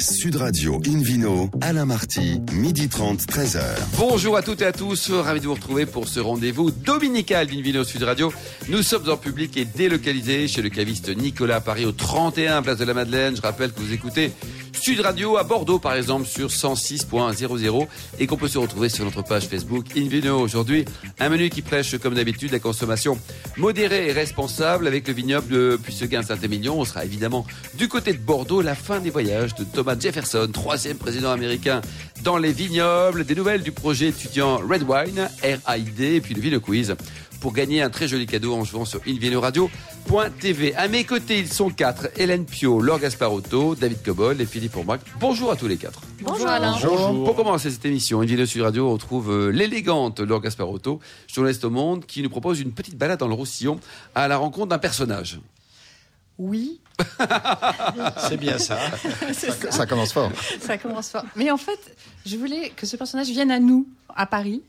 Sud Radio Invino, Alain Marty, midi 30, 13h. Bonjour à toutes et à tous, ravi de vous retrouver pour ce rendez-vous dominical d'Invino Sud Radio. Nous sommes en public et délocalisés chez le caviste Nicolas Paris au 31 Place de la Madeleine. Je rappelle que vous écoutez Sud Radio à Bordeaux par exemple sur 106.00 et qu'on peut se retrouver sur notre page Facebook Invino. Aujourd'hui, un menu qui prêche comme d'habitude la consommation modérée et responsable avec le vignoble de Puisseguin Saint-Émilion. On sera évidemment du côté de Bordeaux, la fin des voyages de Thomas Jefferson, troisième président américain dans les vignobles, des nouvelles du projet étudiant Red Wine, RID et puis le Vino Quiz pour gagner un très joli cadeau en jouant sur invinoradio.tv. À mes côtés, ils sont quatre. Hélène Pio, Laure Gasparotto, David Cobol et Philippe Fourbrac. Bonjour à tous les quatre. Bonjour Alain. Pour commencer cette émission, Invino Sud Radio, on retrouve euh, l'élégante Laure Gasparotto, journaliste au Monde, qui nous propose une petite balade dans le Roussillon à la rencontre d'un personnage. Oui. C'est bien ça. ça. Ça commence fort. Ça commence fort. Mais en fait, je voulais que ce personnage vienne à nous, à Paris.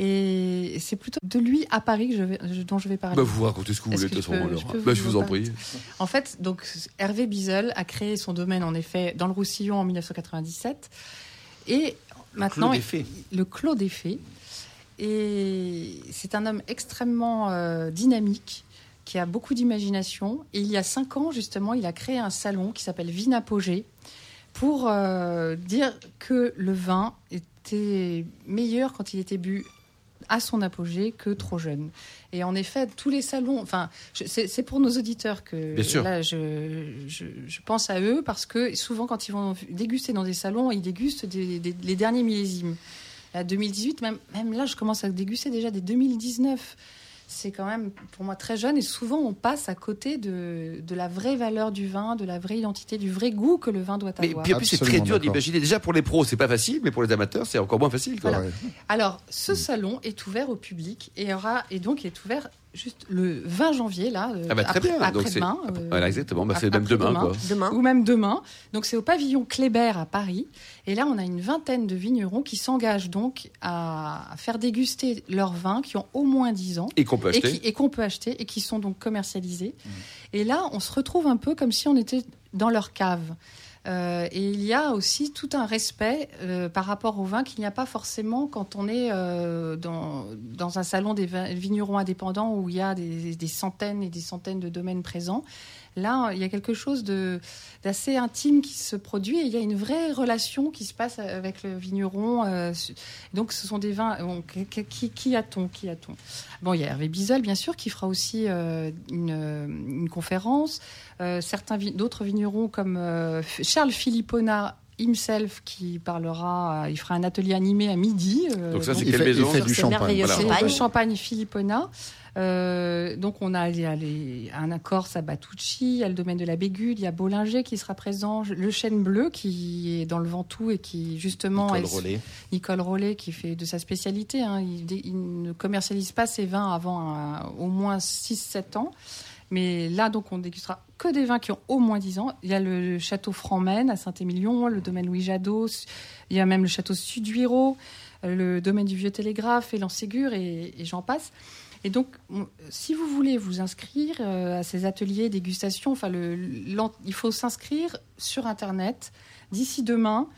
Et c'est plutôt de lui à Paris que je vais, je- dont je vais parler. Bah, vous racontez ce que vous voulez, de toute je façon, je Bah, je vous en prie. En fait, donc Hervé Bizel a créé son domaine en effet dans le Roussillon en 1997 et maintenant Clos des Fées. le Clos des Fées. Et c'est un homme extrêmement euh, dynamique qui a beaucoup d'imagination. Et il y a cinq ans justement, il a créé un salon qui s'appelle Vinapogée pour euh, dire que le vin était meilleur quand il était bu à son apogée que trop jeune. Et en effet, tous les salons, enfin, c'est c'est pour nos auditeurs que Bien sûr. là, je, je, je pense à eux parce que souvent, quand ils vont déguster dans des salons, ils dégustent des- des- les derniers millésimes. À 2018, même, même là, je commence à déguster déjà des 2019. C'est quand même pour moi très jeune et souvent on passe à côté de, de la vraie valeur du vin, de la vraie identité, du vrai goût que le vin doit Mais avoir. puis en plus, c'est très dur d'imaginer. Déjà pour les pros, c'est pas facile, mais pour les amateurs, c'est encore moins facile. Quoi. Voilà. Alors, ce salon est ouvert au public et, aura, et donc est ouvert juste le 20 janvier, là, euh, Ah bah, très après, bien. Donc, c'est- demain euh, Voilà, exactement. Bah, c'est même demain. Quoi. Demain. ou même demain. Donc, c'est au pavillon Kléber à Paris. Et là, on a une vingtaine de vignerons qui s'engagent donc à faire déguster leurs vins qui ont au moins 10 ans Et qu'on peut et acheter. et qu'on peut acheter et qui sont donc commercialisés. Et là, on se retrouve un peu comme si on était dans leur cave. Euh, et il y a aussi tout un respect euh, par rapport au vin qu'il n'y a pas forcément quand on est euh, dans, un salon des vignerons indépendants où il y a des centaines et des centaines de domaines présents. Là, il y a quelque chose d'assez intime qui se produit et il y a une vraie relation qui se passe avec le vigneron. euh, donc, ce sont des vins. bon, qui, a-t-on Qui a-t-on? Bon, il y a Hervé Bizel, bien sûr, qui fera aussi euh, une, euh, une conférence. Euh, certains d'autres vignerons comme euh, Charles Philippona himself qui parlera, euh, il fera un atelier animé à midi. euh, Donc ça, c'est Il quelle fait, il maison? fait du C'est champagne. Voilà. champagne Philippona. Euh, donc on a, il y a les- un accord à Batucci, il y a le domaine de la Bégude, il y a Bollinger qui sera présent, le chêne bleu qui est dans le Ventoux et qui justement Nicole est- Rollet. Nicole Rollet qui fait de sa spécialité. hein. Il, ne commercialise pas ses vins avant au moins 6-7 ans. Mais là, donc, on dégustera que des vins qui ont au moins 10 ans. Il y a le château Franmen à Saint-Émilion, le domaine Louis Jadot, il y a même le château Suduiro, euh, le domaine du Vieux Télégraphe et l'Anségur, et, et j'en passe. Et donc, on- si vous voulez vous inscrire euh, à ces ateliers dégustation, enfin, le, il faut s'inscrire sur Internet d'ici demain.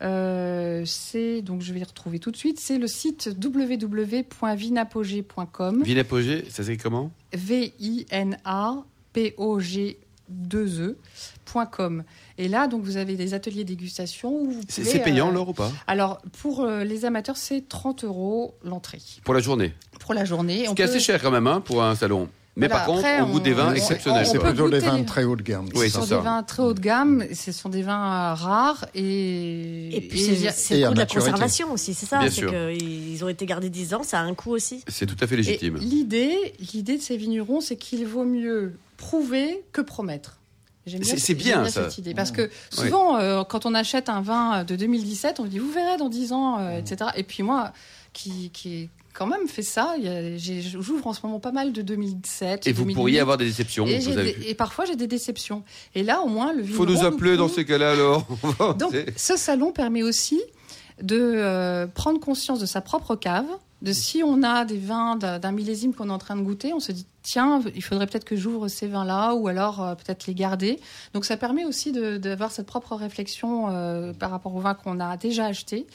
Euh, c'est donc je vais les retrouver tout de suite. C'est le site www.vinapogé.com. Vinapogé, ça s'écrit comment? V I N A P O G 2 E.com. Et là, donc, vous avez des ateliers dégustation où vous C'est pouvez, c'est payant, euh, Laure, ou pas? Alors, pour euh, les amateurs, c'est 30 euros l'entrée Pour la journée? pour la journée. Ce On qui est peut- assez cher quand même hein, pour un salon. Mais Voilà, par contre, après, on goûte des vins on- exceptionnels. on- c'est on peut plutôt des vins très haut de gamme. Oui, Ce c'est sont ça. des vins très haut de gamme, ce sont des vins rares et, Et puis c'est le coût de la conservation aussi, c'est ça. Bien C'est sûr. qu'ils ont été gardés 10 ans, ça a un coût aussi. C'est tout à fait et légitime. l'idée, l'idée de ces vignerons, c'est qu'il vaut mieux prouver que promettre. C'est- bien- j'aime ça. cette idée parce que souvent, euh, quand on achète un vin de 2017, on dit vous verrez dans 10 ans, euh, etc. Et puis moi, qui, qui quand même fait ça, il j'ouvre en ce moment pas mal de 2007. Et vous 2008, pourriez avoir des déceptions, et, vous j'ai avez des- vu. et parfois j'ai des déceptions. Et là, au moins, le Faut vigneron nous appeler dans ces cas-là alors. donc, ce salon permet aussi de euh, prendre conscience de sa propre cave, de si on a des vins d'un millésime qu'on est en train de goûter, on se dit tiens, il faudrait peut-être que j'ouvre ces vins-là ou alors euh, peut-être les garder. Donc ça permet aussi d'avoir cette propre réflexion euh, par rapport aux vins qu'on a déjà achetés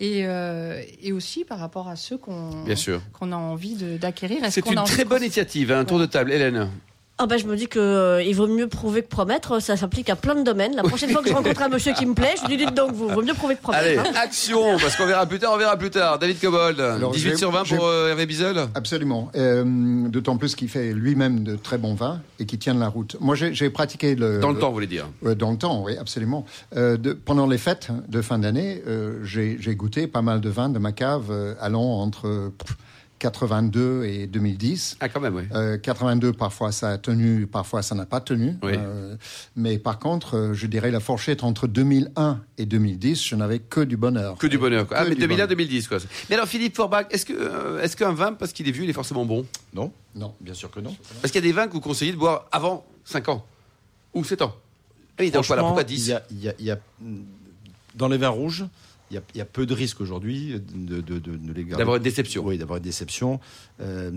et, euh, et aussi par rapport à ceux qu'on a envie d'acquérir. C'est une très bonne initiative, un tour de table. Hélène. Ah bah je me dis que euh, il vaut mieux prouver que promettre, ça s'applique à plein de domaines. La prochaine fois que je rencontre un monsieur qui me plaît, je lui dis dites donc vous, vaut mieux prouver que promettre. Allez, hein. action, parce qu'on verra plus tard, on verra plus tard. David Cobold, Alors, 18 j'ai- sur 20 j'ai- pour euh, Hervé Bizel. Absolument. Euh, D'autant plus qu'il fait lui-même de très bons vins et qui tiennent la route. Moi, j'ai pratiqué le. Dans le temps, vous voulez dire. Dans le temps, oui, absolument. Euh, de- pendant les fêtes de fin d'année, euh, j'ai j'ai goûté pas mal de vins de ma cave euh, allant entre pff, 82 et 2010. Ah, quand même, oui. Euh, 82, parfois ça a tenu, parfois ça n'a pas tenu. Oui. Euh, mais par contre, euh, je dirais la fourchette entre 2001 et 2010, je n'avais que du bonheur. Que du bonheur. quoi. Ah, mais du bonheur. 2001-2010, quoi. Mais alors, Philippe Forbach, est-ce que, euh, est-ce qu'un vin, parce qu'il est vieux, il est forcément bon? Non, Non. bien sûr que non. Parce qu'il y a des vins que vous conseillez de boire avant 5 ans ou 7 ans. Oui, donc voilà, pourquoi il 10 y a- y a- il y a- dans les vins rouges, il y a, il y a peu de risques aujourd'hui de, de, de, de les garder. D'avoir une déception. Oui, d'avoir une déception. Euh,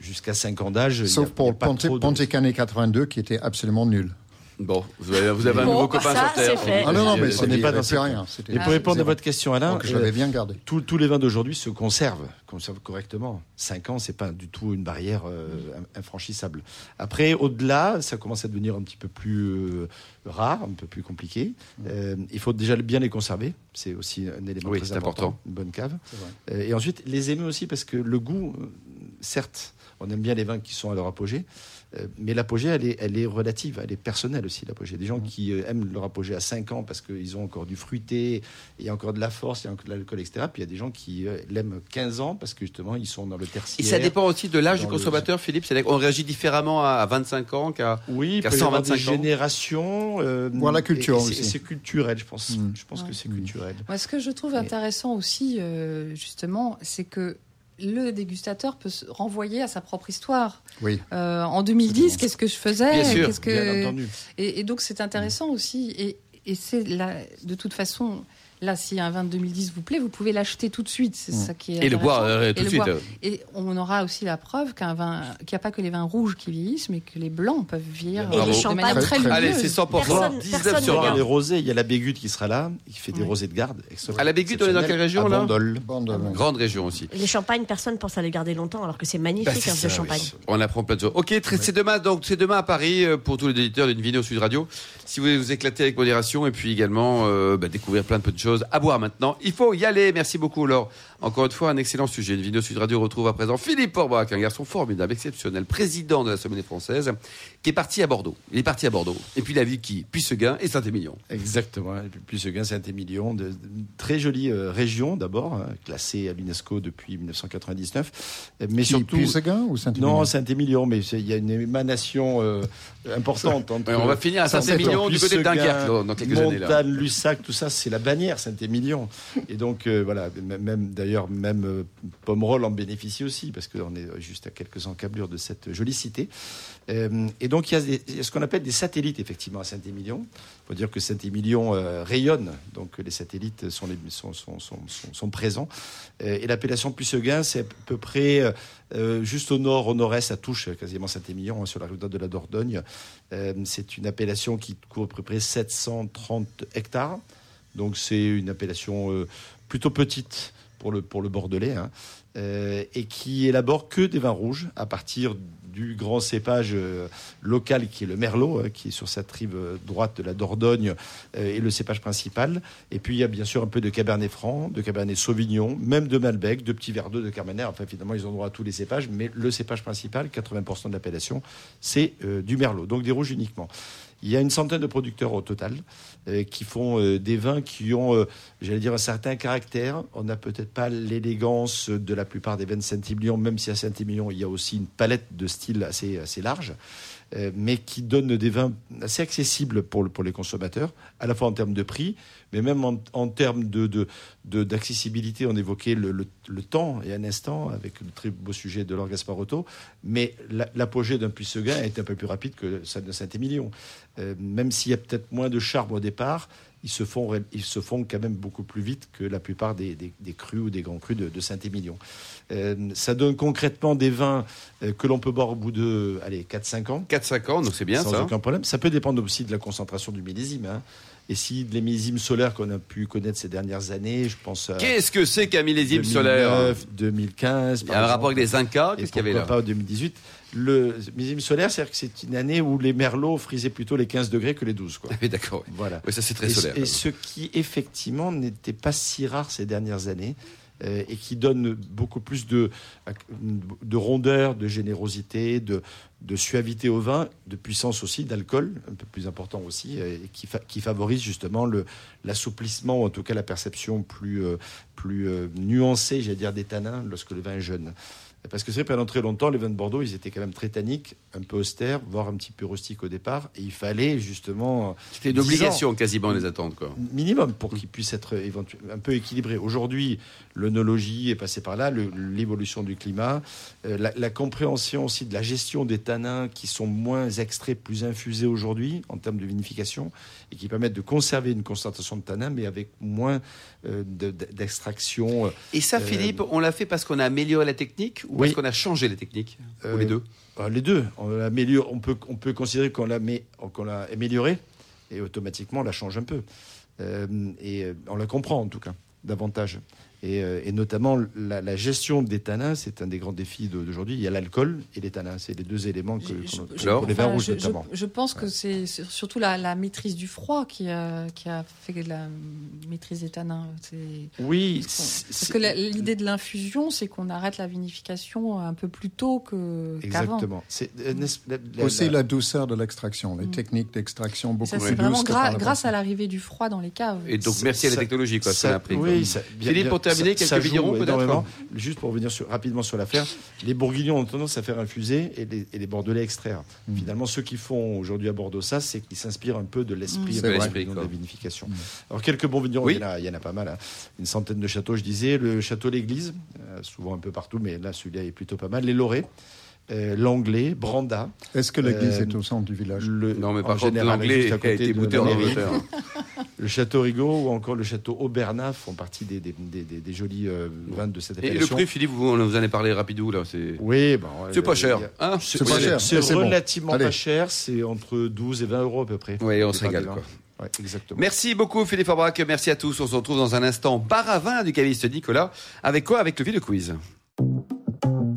Jusqu'à 5 ans d'âge. Sauf il y a pour Ponte, de Ponte risques. Canet 82 qui était absolument nul. Bon, vous avez, vous avez un Bon, nouveau copain ça, sur Terre. c'est fait. Ah non, non, mais Euh, ce n'est pas cette- rien. Et pour répondre à votre question, Alain, Donc je l'avais euh, bien gardé. tous- tous les vins d'aujourd'hui se conservent, conservent correctement. 5 ans, c'est pas du tout une barrière euh, infranchissable. Après, au-delà, ça commence à devenir un petit peu plus euh, rare, un peu plus compliqué. Euh, il faut déjà bien les conserver. C'est aussi un élément Oui, très c'est important. important. Une bonne cave. C'est. Euh, et ensuite, les aimer aussi parce que le goût, euh, certes, on aime bien les vins qui sont à leur apogée, euh, mais l'apogée, elle est, elle est relative, elle est personnelle aussi, l'apogée. Des gens Mmh. qui euh, aiment leur apogée à 5 ans parce qu'ils ont encore du fruité, il y a encore de la force, il y a encore de l'alcool, etc. Puis il y a des gens qui euh, l'aiment 15 ans parce que justement, ils sont dans le Et tertiaire. ça dépend aussi de l'âge du le- consommateur, Philippe. C'est-à-dire qu'on réagit différemment à 25 ans qu'à. Oui, qu'à peut y avoir des 125 ans. générations. euh, Voir la culture et- et c'est- aussi. C'est culturel, je pense. Mm. Je pense Ouais. que c'est Mm. culturel. Moi, ce que je trouve Mais- intéressant aussi, euh, justement, c'est que le dégustateur peut se renvoyer à sa propre histoire. Oui. Euh, en 2010, Absolument. qu'est-ce que je faisais? Bien sûr, que... Bien entendu. Et, et donc c'est intéressant aussi. Et, et c'est là, de toute façon, là, si un vin de 2010 vous plaît, vous pouvez l'acheter tout de suite. C'est Mm. ça qui est Et le boire euh, tout de suite. boire. Et on aura aussi la preuve qu'un vin, qu'il n'y a pas que les vins rouges qui vieillissent, mais que les blancs peuvent vieillir Et euh, les de champagnes. manière très Très, Allez, c'est 100%. Personne- 19 personne sur ne Dans 20. les rosés, il y a la Bégute qui sera là, qui fait des Oui. rosés de garde. À la Bégute, on est dans quelle région, là Bandol. Bandol. Grande région aussi. Les champagnes, personne pense à les garder longtemps, alors que c'est magnifique Bah, c'est hein, ça, champagne. oui. On apprend plein de choses. Ok, c'est demain, donc c'est demain à Paris euh, pour tous les éditeurs d'une vidéo Sud Radio. Si vous voulez vous éclater avec modération et puis également euh, bah, découvrir plein de petites choses à boire maintenant, il faut y aller. Merci beaucoup, Laure. Encore une fois, un excellent sujet. Une vidéo Sud Radio retrouve à présent Philippe Forbach, un garçon formidable, exceptionnel, président de la Sommelier française, qui est parti à Bordeaux. Il est parti à Bordeaux. Et puis il a vu qui Puisseguin et Saint-Émilion. Exactement. Et puis Puisseguin, Saint-Émilion, de, de- très jolie euh, région d'abord, hein, classée à l'UNESCO depuis 1999. euh, Mais Qui, surtout. Puisseguin ou Saint-Émilion Non, Saint-Émilion, mais il y a une émanation euh, importante entre. Ouais, on va finir à Saint-Émilion du côté de Dunkerque dans, dans quelques années. Là. Montagne, Lussac, tout ça, c'est la bannière Saint-Émilion. Et donc, euh, voilà, même- même d'ailleurs, même euh, Pomerol en bénéficie aussi, parce qu'on est juste à quelques encablures de cette jolie cité. Euh, et donc, il y, a ce qu'on appelle des satellites, effectivement, à Saint-Émilion. Il faut dire que Saint-Émilion euh, rayonne, donc les satellites sont, présents. Et l'appellation Puisseguin, c'est à peu près juste au nord, au nord-est, ça touche quasiment Saint-Émilion, hein, sur la rive de la Dordogne. C'est une appellation qui couvre à peu près 730 hectares. Donc c'est une appellation plutôt petite pour le, pour le Bordelais, hein, euh, et qui élabore que des vins rouges à partir du grand cépage euh, local qui est le Merlot, hein, qui est sur cette rive euh, droite de la Dordogne, euh, et le cépage principal. Et puis il y a bien sûr un peu de Cabernet Franc, de Cabernet Sauvignon, même de Malbec, de petits verres d'eau, de Carmenère. Enfin, finalement, ils ont droit à tous les cépages, mais le cépage principal, 80% de l'appellation, c'est du Merlot, donc des rouges uniquement. Il y a une centaine de producteurs au total euh, qui font euh, des vins qui ont, euh, j'allais dire, un certain caractère. On n'a peut-être pas l'élégance de la plupart des vins de Saint-Émilion, même si à Saint-Émilion, il y a aussi une palette de styles assez, assez large, mais qui donnent des vins assez accessibles pour, pour les consommateurs, à la fois en termes de prix, mais même en, termes de, de, d'accessibilité. On évoquait le, le- le temps et un instant avec le très beau sujet de Laure Gasparotto, mais la- l'apogée d'un Puisseguin est un peu plus rapide que celle de Saint-Émilion. euh, même s'il y a peut-être moins de charme au départ, ils se font, ils se font quand même beaucoup plus vite que la plupart des, des, des crus ou des grands crus de, de Saint-Émilion. Euh, ça donne concrètement des vins euh, que l'on peut boire au bout de allez, 4-5 ans. 4-5 ans, donc c'est bien sans ça. aucun problème. Ça peut dépendre aussi de la concentration du millésime. hein. Et si les millésimes solaires qu'on a pu connaître ces dernières années, je pense à Qu'est-ce que c'est qu'un millésime solaire 2009, 2015. Il y a un rapport avec les Incas, qu'est-ce qu'il y avait là pas 2018. Le millésime solaire, c'est-à-dire que c'est une année où les merlots frisaient plutôt les 15 degrés que les 12. Quoi. Oui, d'accord. oui. Voilà. Oui, ça c'est très Et, solaire. et ce qui effectivement n'était pas si rare ces dernières années et qui donne beaucoup plus de, de rondeur, de générosité, de, de suavité au vin, de puissance aussi, d'alcool, un peu plus important aussi, euh, et qui, qui favorise justement l'assouplissement, ou en tout cas la perception plus, euh, plus euh, nuancée, j'allais dire, des tanins lorsque le vin est jeune. Parce que c'est vrai, pendant très longtemps, les vins de Bordeaux, ils étaient quand même très tanniques, un peu austères, voire un petit peu rustiques au départ. Et il fallait justement. C'était une 10 ans obligation quasiment les attendre. Quoi. minimum pour qu'ils puissent être un peu équilibrés. Aujourd'hui, l'œnologie est passée par là, l'évolution du climat, euh, la, la compréhension aussi de la gestion des tanins qui sont moins extraits, plus infusés aujourd'hui en termes de vinification et qui permettent de conserver une concentration de tanins, mais avec moins euh, de- de- d'extraction. Et ça, Euh, Philippe, on l'a fait parce qu'on a amélioré la technique ou Oui. parce qu'on a changé la technique Ou Euh, les deux Euh, les deux. On, l'améliore- on, peut, on peut considérer qu'on l'a, qu'on l'a amélioré et automatiquement on la change un peu. Euh, et euh, on la comprend en tout cas davantage. Et, euh, et notamment la, la gestion des tanins, c'est un des grands défis d'aujourd'hui. Il y a l'alcool et les tanins, c'est les deux éléments que, Je- qu'on- je- pour les vins Enfin, rouges je, notamment. je pense que c'est c'est surtout la, la maîtrise du froid qui a, qui a fait la maîtrise des tanins. Oui, Parce, que l'idée de l'infusion, c'est qu'on arrête la vinification un peu plus tôt que- qu'avant. exactement. C'est euh, la- Aussi la- la douceur de l'extraction, les Mm. techniques d'extraction beaucoup plus c'est vraiment grâce à l'arrivée du froid dans les caves. Et donc merci à la technologie, quoi, Ça- a appris. oui, ça- Philippe, pour terminer, quelques vignerons, peut-être énormément. Juste pour revenir sur- rapidement sur l'affaire, les Bourguignons ont tendance à faire infuser et les, et les Bordelais extraire. Mm. Finalement, ceux qui font aujourd'hui à Bordeaux ça, c'est qu'ils s'inspirent un peu de l'esprit Mm. vrai. de la vinification. Mm. Alors quelques bons vignerons, Oui. il, y en a, il y en a pas mal, hein. une centaine de châteaux, je disais, le château L'Église, euh, souvent un peu partout, mais là celui-là est plutôt pas mal. Les Lorets, euh, l'Anglais, Branda, Est-ce que l'église Euh, est au centre du village? le, Non, mais en par contre, général, l'anglais a côté été de bouté en. Angleterre. Le château Rigaud ou encore le château Aubernat font partie des, des, des- des- des jolis euh, vins de cette Et le appellation. prix, Philippe, vous, vous en a parlé rapidou, là. C'est Oui, bon, ouais, c'est pas cher. a- Hein C'est C'est pas cher, C'est relativement pas cher, c'est entre 12 et 20 euros à peu près. Oui, on se régale, quoi. Ouais, exactement. Merci beaucoup, Philippe Fabrac. Merci à tous. On se retrouve dans un instant. Bar à vin du caviste Nicolas. Avec quoi? Avec le Ville Quiz.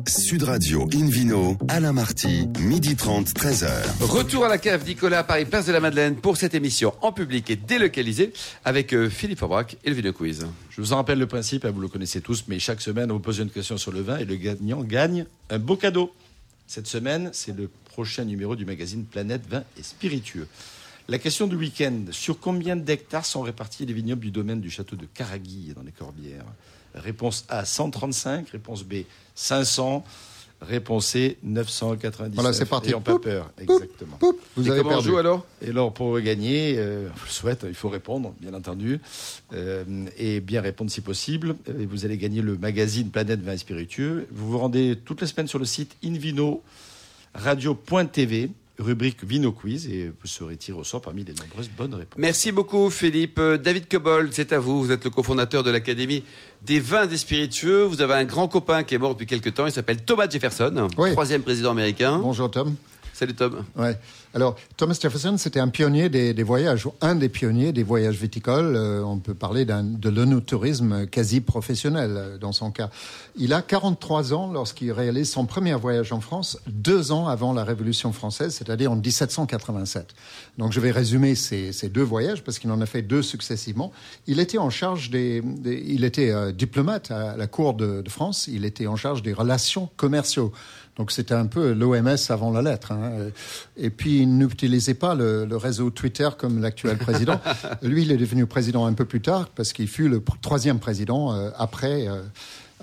Sud Radio Invino, Alain Marty, midi 30, 13h. Retour à la cave Nicolas à Paris, place de la Madeleine, pour cette émission en public et délocalisée avec euh, Philippe Fabrac et le Ville Quiz. Je vous en rappelle le principe, hein, vous le connaissez tous, mais chaque semaine, on vous pose une question sur le vin et le gagnant gagne un beau cadeau. Cette semaine, c'est le prochain numéro du magazine Planète Vin et Spiritueux. La question du week-end, sur combien d'hectares sont répartis les vignobles du domaine du château de Caraguille dans les Corbières? Réponse A, 135. Réponse B, 500. Réponse C, 999. Voilà, c'est parti. Ayons pas peur. Exactement. Poup, vous et avez comment on perdu. joue alors Et alors, pour gagner, euh, je vous le souhaite, il faut répondre, bien entendu, euh, et bien répondre si possible. Et vous allez gagner le magazine Planète Vin et Spiritueux. Vous vous rendez toutes les semaines sur le site Invino radio.tv, rubrique Vino Quiz, et vous serez tiré au sort parmi les nombreuses bonnes réponses. Merci beaucoup, Philippe. Euh, David Cobold, c'est à vous. Vous êtes le cofondateur de l'Académie des vins des spiritueux. Vous avez un grand copain qui est mort depuis quelques temps. Il s'appelle Thomas Jefferson, Oui. troisième président américain. Bonjour Tom. Salut, Tom. Ouais. Alors, Thomas Jefferson, c'était un pionnier des, voyages, un des pionniers des voyages viticoles. Euh, on peut parler de l'onotourisme quasi professionnel euh, dans son cas. Il a 43 ans lorsqu'il réalise son premier voyage en France, deux ans avant la Révolution française, c'est-à-dire en 1787. Donc, je vais résumer ces, deux voyages parce qu'il en a fait deux successivement. Il était en charge des, il était euh, diplomate à la cour de, France. Il était en charge des relations commerciaux. Donc c'était un peu l'OMS avant la lettre. hein. Et puis il n'utilisait pas le, le réseau Twitter comme l'actuel président. Lui, il est devenu président un peu plus tard parce qu'il fut le troisième président euh, après. euh,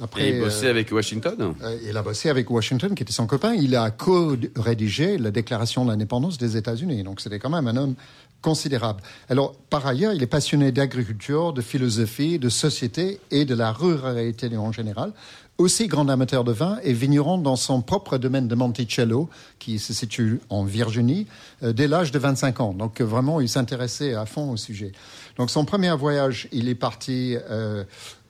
après Et il bossait euh, avec Washington? euh, il a bossé avec Washington, qui était son copain. Il a co-rédigé la déclaration de l'indépendance des États-Unis. Donc c'était quand même un homme considérable. Alors, par ailleurs, il est passionné d'agriculture, de philosophie, de société et de la ruralité en général. aussi grand amateur de vin et vigneron dans son propre domaine de Monticello, qui se situe en Virginie, euh, dès l'âge de 25 ans. Donc vraiment, il s'intéressait à fond au sujet. Donc son premier voyage, il est parti euh,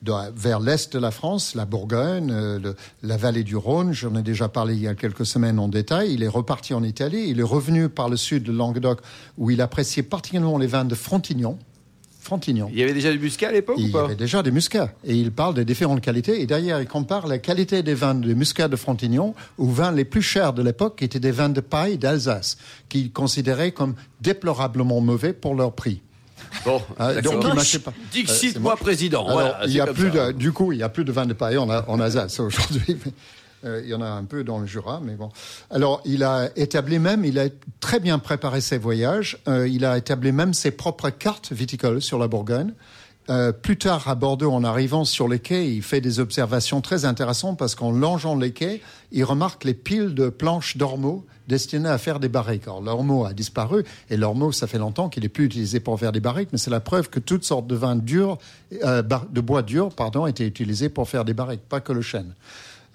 vers l'est de la France, la Bourgogne, euh, le- la vallée du Rhône. J'en ai déjà parlé il y a quelques semaines en détail. Il est reparti en Italie. Il est revenu par le sud de Languedoc, où il appréciait particulièrement les vins de Frontignan. Frontignan. Il y avait déjà du muscat à l'époque Il y avait déjà des muscats. Et il parle des différentes qualités. Et derrière, il compare la qualité des vins de muscat de Frontignan aux vins les plus chers de l'époque, qui étaient des vins de paille d'Alsace, qu'il considérait comme déplorablement mauvais pour leur prix. Bon, donc, il marchait pas. Dixit, c'est moi président. Alors, voilà, il y a plus ça. de, du coup, il y a plus de vins de paille en, en Alsace aujourd'hui. euh, il y en a un peu dans le Jura, mais bon. Alors, il a établi même, il a très bien préparé ses voyages. Euh, il a établi même ses propres cartes viticoles sur la Bourgogne. Euh, plus tard, à Bordeaux, en arrivant sur les quais, il fait des observations très intéressantes parce qu'en longeant les quais, il remarque les piles de planches d'ormeaux destinées à faire des barriques. Alors, l'ormeau a disparu et l'ormeau, ça fait longtemps qu'il n'est plus utilisé pour faire des barriques, mais c'est la preuve que toutes sortes de vins durs, euh, de bois dur, étaient utilisés pour faire des barriques, pas que le chêne.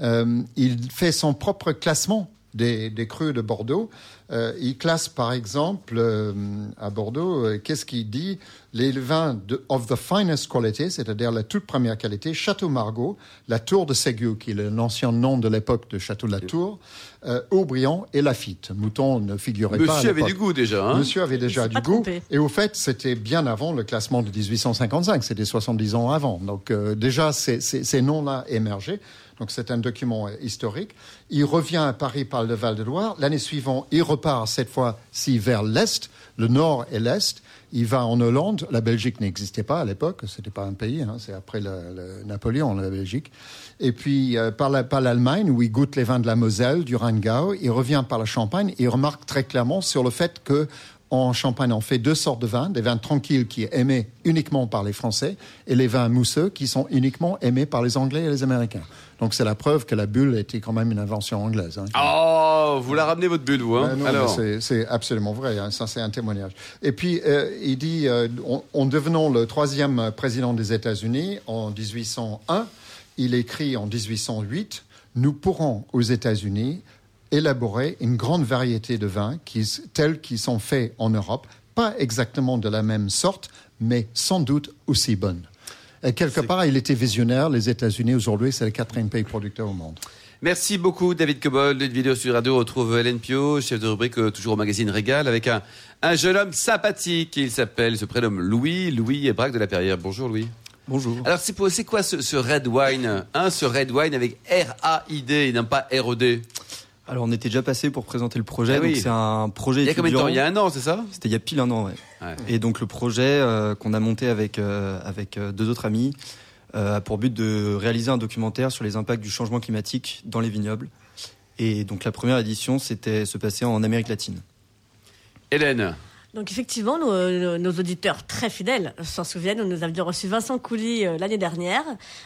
Euh, il fait son propre classement des, des crus de Bordeaux. Euh, il classe par exemple euh, à Bordeaux, euh, qu'est-ce qu'il dit Les vins de, of the finest quality, c'est-à-dire la toute première qualité, Château Margaux, la Tour de Ségur, qui est l'ancien nom de l'époque de Château de la Tour, euh, Aubryon et Lafitte. Mouton ne figurait pas à Monsieur avait du goût déjà. Hein Monsieur avait déjà du pas goût. trompé. Et au fait, c'était bien avant le classement de 1855. C'était 70 ans avant. Donc euh, déjà, ces, ces, ces noms-là émergeaient. Donc c'est un document historique. Il revient à Paris par le Val-de-Loire. L'année suivante, il repart cette fois-ci vers l'Est, le Nord et l'Est. Il va en Hollande. La Belgique n'existait pas à l'époque. C'était pas un pays. Hein. C'est après le, Napoléon, la Belgique. Et puis euh, par la- par l'Allemagne, où il goûte les vins de la Moselle, du Rheingau. Il revient par la Champagne. Il remarque très clairement sur le fait que en Champagne, on fait deux sortes de vins, des vins tranquilles qui est aimés uniquement par les Français et les vins mousseux qui sont uniquement aimés par les Anglais et les Américains. Donc c'est la preuve que la bulle était quand même une invention anglaise. hein. Oh, vous la ramenez votre bulle, vous. Hein non, Alors, c'est- c'est absolument vrai. hein. Ça, c'est un témoignage. Et puis, euh, il dit, euh, en, en devenant le troisième président des États-Unis en 1801, il écrit en 1808, nous pourrons aux États-Unis élaborer une grande variété de vins qui, tels qu'ils sont faits en Europe, pas exactement de la même sorte, mais sans doute aussi bonnes. Et quelque part, il était visionnaire. Les États-Unis, aujourd'hui, c'est le quatrième pays producteur au monde. Merci beaucoup, David Cobol. Une vidéo sur Radio retrouve Hélène Pio, chef de rubrique euh, toujours au magazine Régal, avec un, un jeune homme sympathique. Il s'appelle, il se prénomme Louis, Louis Braque de la Perrière. Bonjour, Louis. Bonjour. Alors, c'est quoi ce, ce red wine hein, Ce red wine avec R-A-I-D et non pas R-E-D. Alors on était déjà passé pour présenter le projet, Ah oui. donc c'est un projet Il y a combien de temps. Il y a un an, c'est ça? C'était il y a pile un an, ouais. Ouais. Et donc le projet euh, qu'on a monté avec euh, avec euh, deux autres amis euh, a pour but de réaliser un documentaire sur les impacts du changement climatique dans les vignobles. Et donc la première édition, c'était se passer en Amérique latine. Hélène. Donc effectivement, nos, auditeurs très fidèles s'en souviennent. Nous avions reçu Vincent Couly euh, l'année dernière.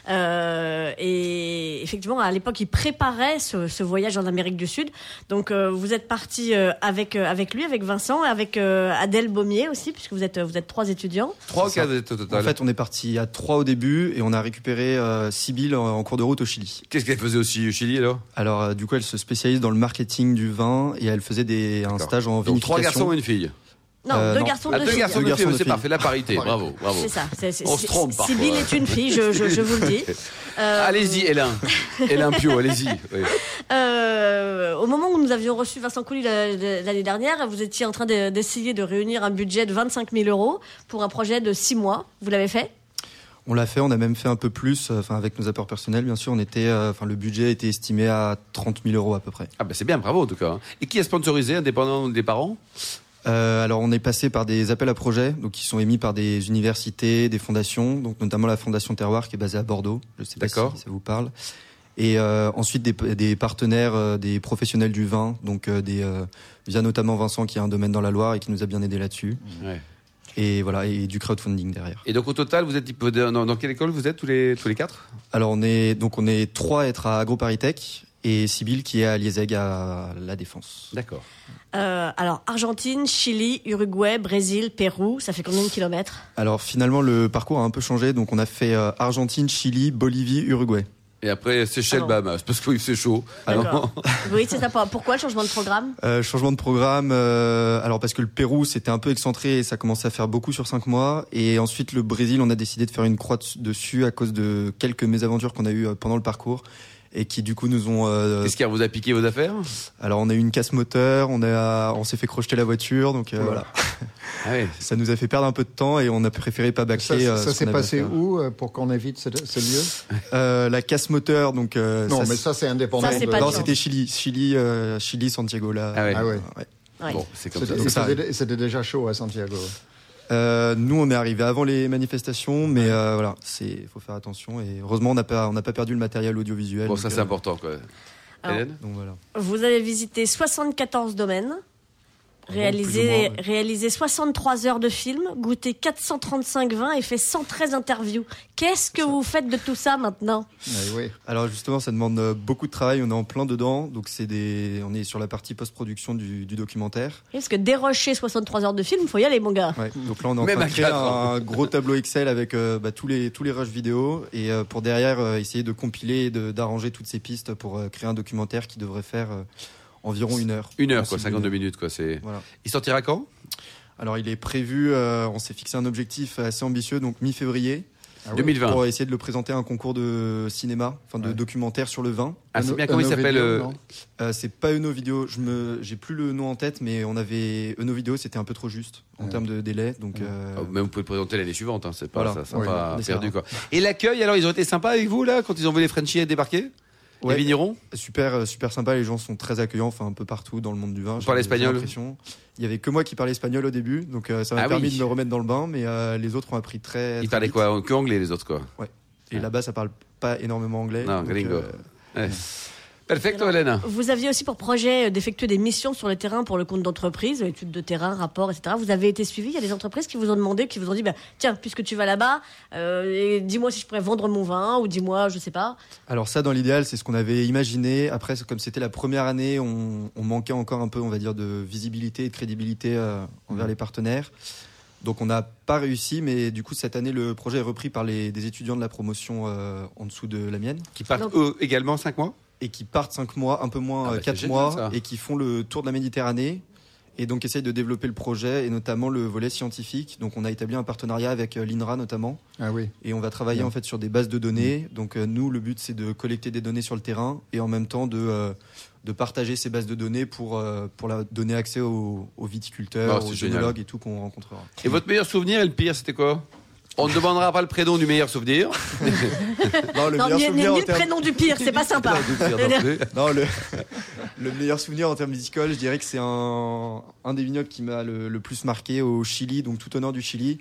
Euh, et effectivement, à l'époque, il préparait ce, ce voyage en Amérique du Sud. Donc euh, vous êtes parti euh, avec, euh, avec lui, avec Vincent, avec euh, Adèle Baumier aussi, puisque vous êtes, vous êtes trois étudiants. Trois cas au total. En fait, on est parti à trois au début et on a récupéré euh, Sibylle en, en cours de route au Chili. Qu'est-ce qu'elle faisait aussi au Chili alors? Alors euh, du coup, elle se spécialise dans le marketing du vin et elle faisait des, un stage en Donc vinification. trois garçons et une fille. Non, Euh, deux non. garçons, Ah, deux deux filles. garçons, Deux garçons, c'est deux parfait, la parité. Bravo, bravo. C'est ça. On se trompe parfois. Sibylle est une fille, je, je, je vous le dis. Euh, Allez-y, Hélène. Hélène Pio, allez-y. Oui. Euh, au moment où nous avions reçu Vincent la- l'année dernière, vous étiez en train de- d'essayer de réunir un budget de 25 000 euros pour un projet de 6 mois. Vous l'avez fait? On l'a fait, on a même fait un peu plus, euh, enfin avec nos apports personnels, bien sûr. On était, euh, enfin le budget était estimé à 30 000 euros à peu près. Ah ben c'est bien, bravo en tout cas. Et qui a sponsorisé, indépendant des parents? Euh, alors on est passé par des appels à projets, donc qui sont émis par des universités, des fondations, donc notamment la Fondation Terroir qui est basée à Bordeaux. Je sais pas D'accord. si ça vous parle. Et euh, ensuite des, des partenaires, euh, des professionnels du vin, donc euh, des euh, via notamment Vincent qui a un domaine dans la Loire et qui nous a bien aidé là-dessus. Ouais. Et voilà, et du crowdfunding derrière. Et donc au total, vous êtes dans, dans quelle école vous êtes tous les tous les quatre? Alors on est donc on est trois à être à AgroParisTech et Sybille qui est à Liezeg à la Défense. D'accord. Euh, Alors, Argentine, Chili, Uruguay, Brésil, Pérou, ça fait combien de kilomètres? Alors finalement le parcours a un peu changé, donc on a fait euh, Argentine, Chili, Bolivie, Uruguay. Et après, Seychelles, Ah. Bahamas, parce que c'est chaud. D'accord. Oui, c'est ça. Pourquoi le changement de programme? Euh, changement de programme, euh, alors parce que le Pérou c'était un peu excentré et ça commençait à faire beaucoup sur cinq mois. Et ensuite le Brésil, on a décidé de faire une croix dessus- à cause de quelques mésaventures qu'on a eues pendant le parcours et qui du coup nous ont. euh, Qu'est-ce qui vous a piqué vos affaires? Alors on a eu une casse moteur, on a, on s'est fait crocheter la voiture, donc euh, voilà. Ah ouais. Ça nous a fait perdre un peu de temps et on a préféré pas bâcler. ça, euh, ça s'est passé faire. où euh, pour qu'on évite ce, ce lieu? Euh, La casse moteur, donc. euh, Non, mais ça c'est indépendant. Ça, c'est de- pas non, c'était Chili, Chili, euh, Chili, Santiago là. Ah ouais. Ah ouais. Ouais. Bon, c'est comme ça. C'était déjà chaud à Santiago. Euh, nous, on est arrivé avant les manifestations, mais euh, voilà, c'est faut faire attention et heureusement on n'a pas on n'a pas perdu le matériel audiovisuel. Bon, ça c'est euh, important, quoi. Alors, Hélène? Donc voilà. Vous avez visité 74 domaines, réalisé, moins, ouais. réalisé 63 heures de film, goûté 435 vins et fait 113 interviews. Qu'est-ce que vous faites de tout ça maintenant? Oui, oui. Alors justement, ça demande euh, beaucoup de travail. On est en plein dedans, donc c'est des, on est sur la partie post-production du, du documentaire. Parce que dérocher 63 heures de film, faut y aller, mon gars. Ouais. Donc là, on est en Même train de créer un gros tableau Excel avec euh, bah, tous les tous les rushs vidéo et euh, pour derrière euh, essayer de compiler et de- d'arranger toutes ces pistes pour euh, créer un documentaire qui devrait faire euh, environ une heure. Une heure, quoi, Ensuite, 52 une heure. minutes, quoi. C'est. Voilà. Il sortira quand? Alors il est prévu, euh, on s'est fixé un objectif assez ambitieux, donc mi-février, Ah oui. 2020. pour essayer de le présenter à un concours de cinéma, enfin de Ouais. documentaire sur le vin. Ah, c'est bien. Comment il s'appelle Video, euh, Euh, c'est pas Eno Vidéo, je me, j'ai plus le nom en tête, mais on avait Eno Vidéo, c'était un peu trop juste en Ouais. termes de délai, donc. Ouais. euh, Oh, Même vous pouvez le présenter l'année suivante, hein, c'est pas Voilà. ça, Oui, essaiera. perdu quoi. Et l'accueil, alors ils ont été sympas avec vous là quand ils ont vu les Frenchies débarquer? Ouais. Les vignerons Super, euh, super sympa. Les gens sont très accueillants, enfin un peu partout dans le monde du vin. Vous parlez espagnol. Il y avait que moi qui parlais espagnol au début, donc euh, ça m'a Ah permis oui. de me remettre dans le bain. Mais euh, les autres ont appris très. Ils très parlaient vite. quoi Que anglais les autres quoi Et là-bas, ça parle pas énormément anglais. Non, donc, gringo. Ouais. Perfecto Alors, Hélène. Vous aviez aussi pour projet euh, d'effectuer des missions sur le terrain pour le compte d'entreprise, études de terrain, rapports, etc. Vous avez été suivi. Il y a des entreprises qui vous ont demandé, qui vous ont dit, bah, tiens, puisque tu vas là-bas, euh, dis-moi si je pourrais vendre mon vin, ou dis-moi, je sais pas. Alors ça, dans l'idéal, c'est ce qu'on avait imaginé. Après, comme c'était la première année, on, on manquait encore un peu, on va dire, de visibilité et de crédibilité euh, envers les partenaires. Donc on n'a pas réussi, mais du coup cette année le projet est repris par les, des étudiants de la promotion euh, en dessous de la mienne Qui partent Donc- eux également 5 mois? Et qui partent 5 mois, un peu moins Ah bah, euh, 4 mois, et qui font le tour de la Méditerranée et donc essayent de développer le projet et notamment le volet scientifique. Donc on a établi un partenariat avec euh, l'INRA notamment Ah oui. et on va travailler Bien. en fait sur des bases de données. Donc euh, nous le but c'est de collecter des données sur le terrain et en même temps de euh, de partager ces bases de données pour euh, pour la donner accès aux, aux viticulteurs, Ah, aux génial. génologues et tout qu'on rencontrera. Et votre meilleur souvenir et le pire c'était quoi? On ne demandera pas le prénom du meilleur souvenir. Non, le non, meilleur ni, ni- souvenir ni en le termes- prénom du pire, c'est pas sympa. Pire non le, le meilleur souvenir en termes musical, je dirais que c'est un, un des vignobles qui m'a le, le plus marqué au Chili, donc tout au nord du Chili.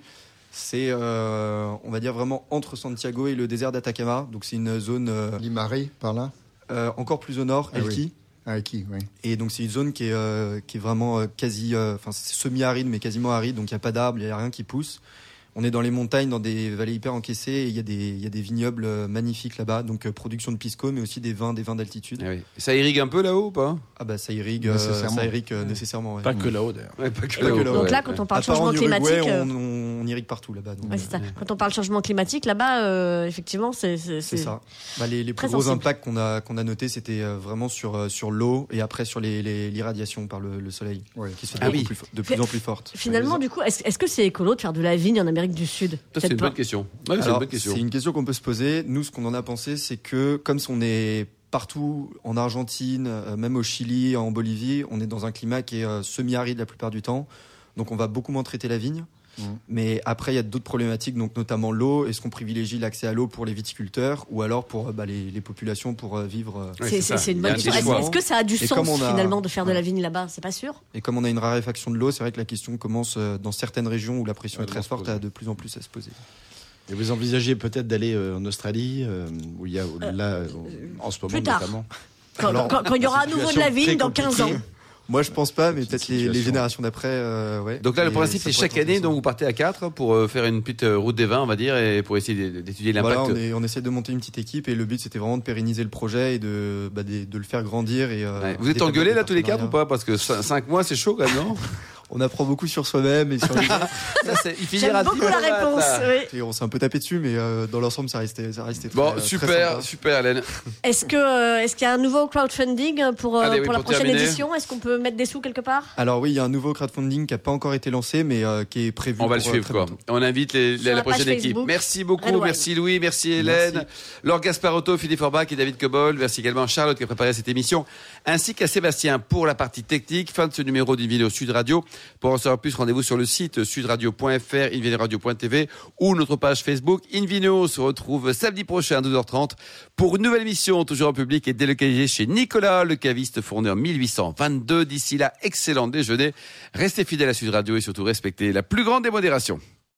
C'est, euh, on va dire, vraiment entre Santiago et le désert d'Atacama. Donc c'est une zone euh, Limari, par là euh, encore plus au nord, Ah Elqui. oui. Ah, qui, oui. Et donc c'est une zone qui est, euh, qui est vraiment euh, quasi, euh, enfin c'est semi-aride mais quasiment aride, donc il n'y a pas d'arbres, il n'y a rien qui pousse. On est dans les montagnes, dans des vallées hyper encaissées, et il y a des, il y a des vignobles euh, magnifiques là-bas, donc euh, production de pisco, mais aussi des vins, des vins d'altitude. Ah oui. Ça irrigue un peu là-haut ou pas? Ah bah ça irrigue, euh, Nécessairement. ça irrigue euh, nécessairement. ouais. Pas que là-haut d'ailleurs. Ouais, pas que Pas que là-haut. là-haut. Donc là, quand on parle À part changement Uruguay, climatique. on, on irrigue partout là-bas. ouais, c'est ça. Quand on parle changement climatique, là-bas, euh, effectivement, c'est. c'est- ça. Bah, les, les plus gros sensible. impacts qu'on a qu'on a notés, c'était vraiment sur sur l'eau et après sur les les- l'irradiation par le, le soleil, qui se fait Ah de, oui. plus, fo- de plus en plus forte. Finalement, du coup, est-ce est-ce que c'est écolo de faire de la vigne en Amérique du Sud Ça, c'est une bonne question. Ouais, c'est une bonne question. c'est une question qu'on peut se poser. Nous, ce qu'on en a pensé, c'est que comme on est partout en Argentine, euh, même au Chili, en Bolivie, on est dans un climat qui est euh, semi-aride la plupart du temps. Donc, on va beaucoup moins traiter la vigne. Mhm. Mais après, il y a d'autres problématiques, donc notamment l'eau. Est-ce qu'on privilégie l'accès à l'eau pour les viticulteurs ou alors pour euh, bah, les, les populations pour euh, vivre euh, Ouais, C'est- une bonne question. Est-ce que ça a du Et sens a- finalement de faire de la vigne là-bas? C'est pas sûr? Et comme on a une raréfaction de l'eau, c'est vrai que la question commence euh, dans certaines régions où la pression Ouais, est très forte à de plus en plus à se poser. Et vous envisagez peut-être d'aller euh, en Australie, euh, où il y a là, euh, en ce moment plus tard. notamment? Quand, Alors, quand- quand il y aura à nouveau de la vigne dans 15 ans. Moi, je pense pas, mais peut-être les, les générations d'après, euh, ouais. Donc là, le principe, c'est chaque année, donc vous partez à 4 pour euh, faire une petite euh, route des vins, on va dire, et pour essayer d'étudier l'impact. Voilà, on, est- on essaie de monter une petite équipe et le but c'était vraiment de pérenniser le projet et de, bah, des- de le faire grandir. Et, euh, Ouais. Vous êtes des là tous les quatre ou pas? Parce que 5 mois, c'est chaud quand même, non? on apprend beaucoup sur soi-même et sur les autres. J'aime finira beaucoup la réponse. là. oui. Et on s'est un peu tapé dessus, mais euh, dans l'ensemble, ça restait, ça restait très, Bon, très super, sympa. super, Hélène. Est-ce que euh, est-ce qu'il y a un nouveau crowdfunding pour, euh, Allez, oui, pour la pour prochaine terminer. édition? Est-ce qu'on peut mettre des sous quelque part? Alors oui, il y a un nouveau crowdfunding qui n'a pas encore été lancé, mais euh, qui est prévu. On va le pour, euh, suivre, quoi. bientôt. On invite les- la, la prochaine équipe. Facebook, Merci beaucoup, merci Louis, merci Hélène, Merci. Laure Gasparotto, Philippe Forbach et David Cobol. Merci également à Charlotte qui a préparé cette émission, ainsi qu'à Sébastien pour la partie technique. Fin de ce numéro d'Invino Sud Radio. Pour en savoir plus, rendez-vous sur le site sudradio.fr, invinoradio.tv ou notre page Facebook. Invino se retrouve samedi prochain à 12h30 pour une nouvelle émission, toujours en public et délocalisée chez Nicolas, le caviste fourni en 1822. D'ici là, excellent déjeuner. Restez fidèles à Sud Radio et surtout respectez la plus grande démodération.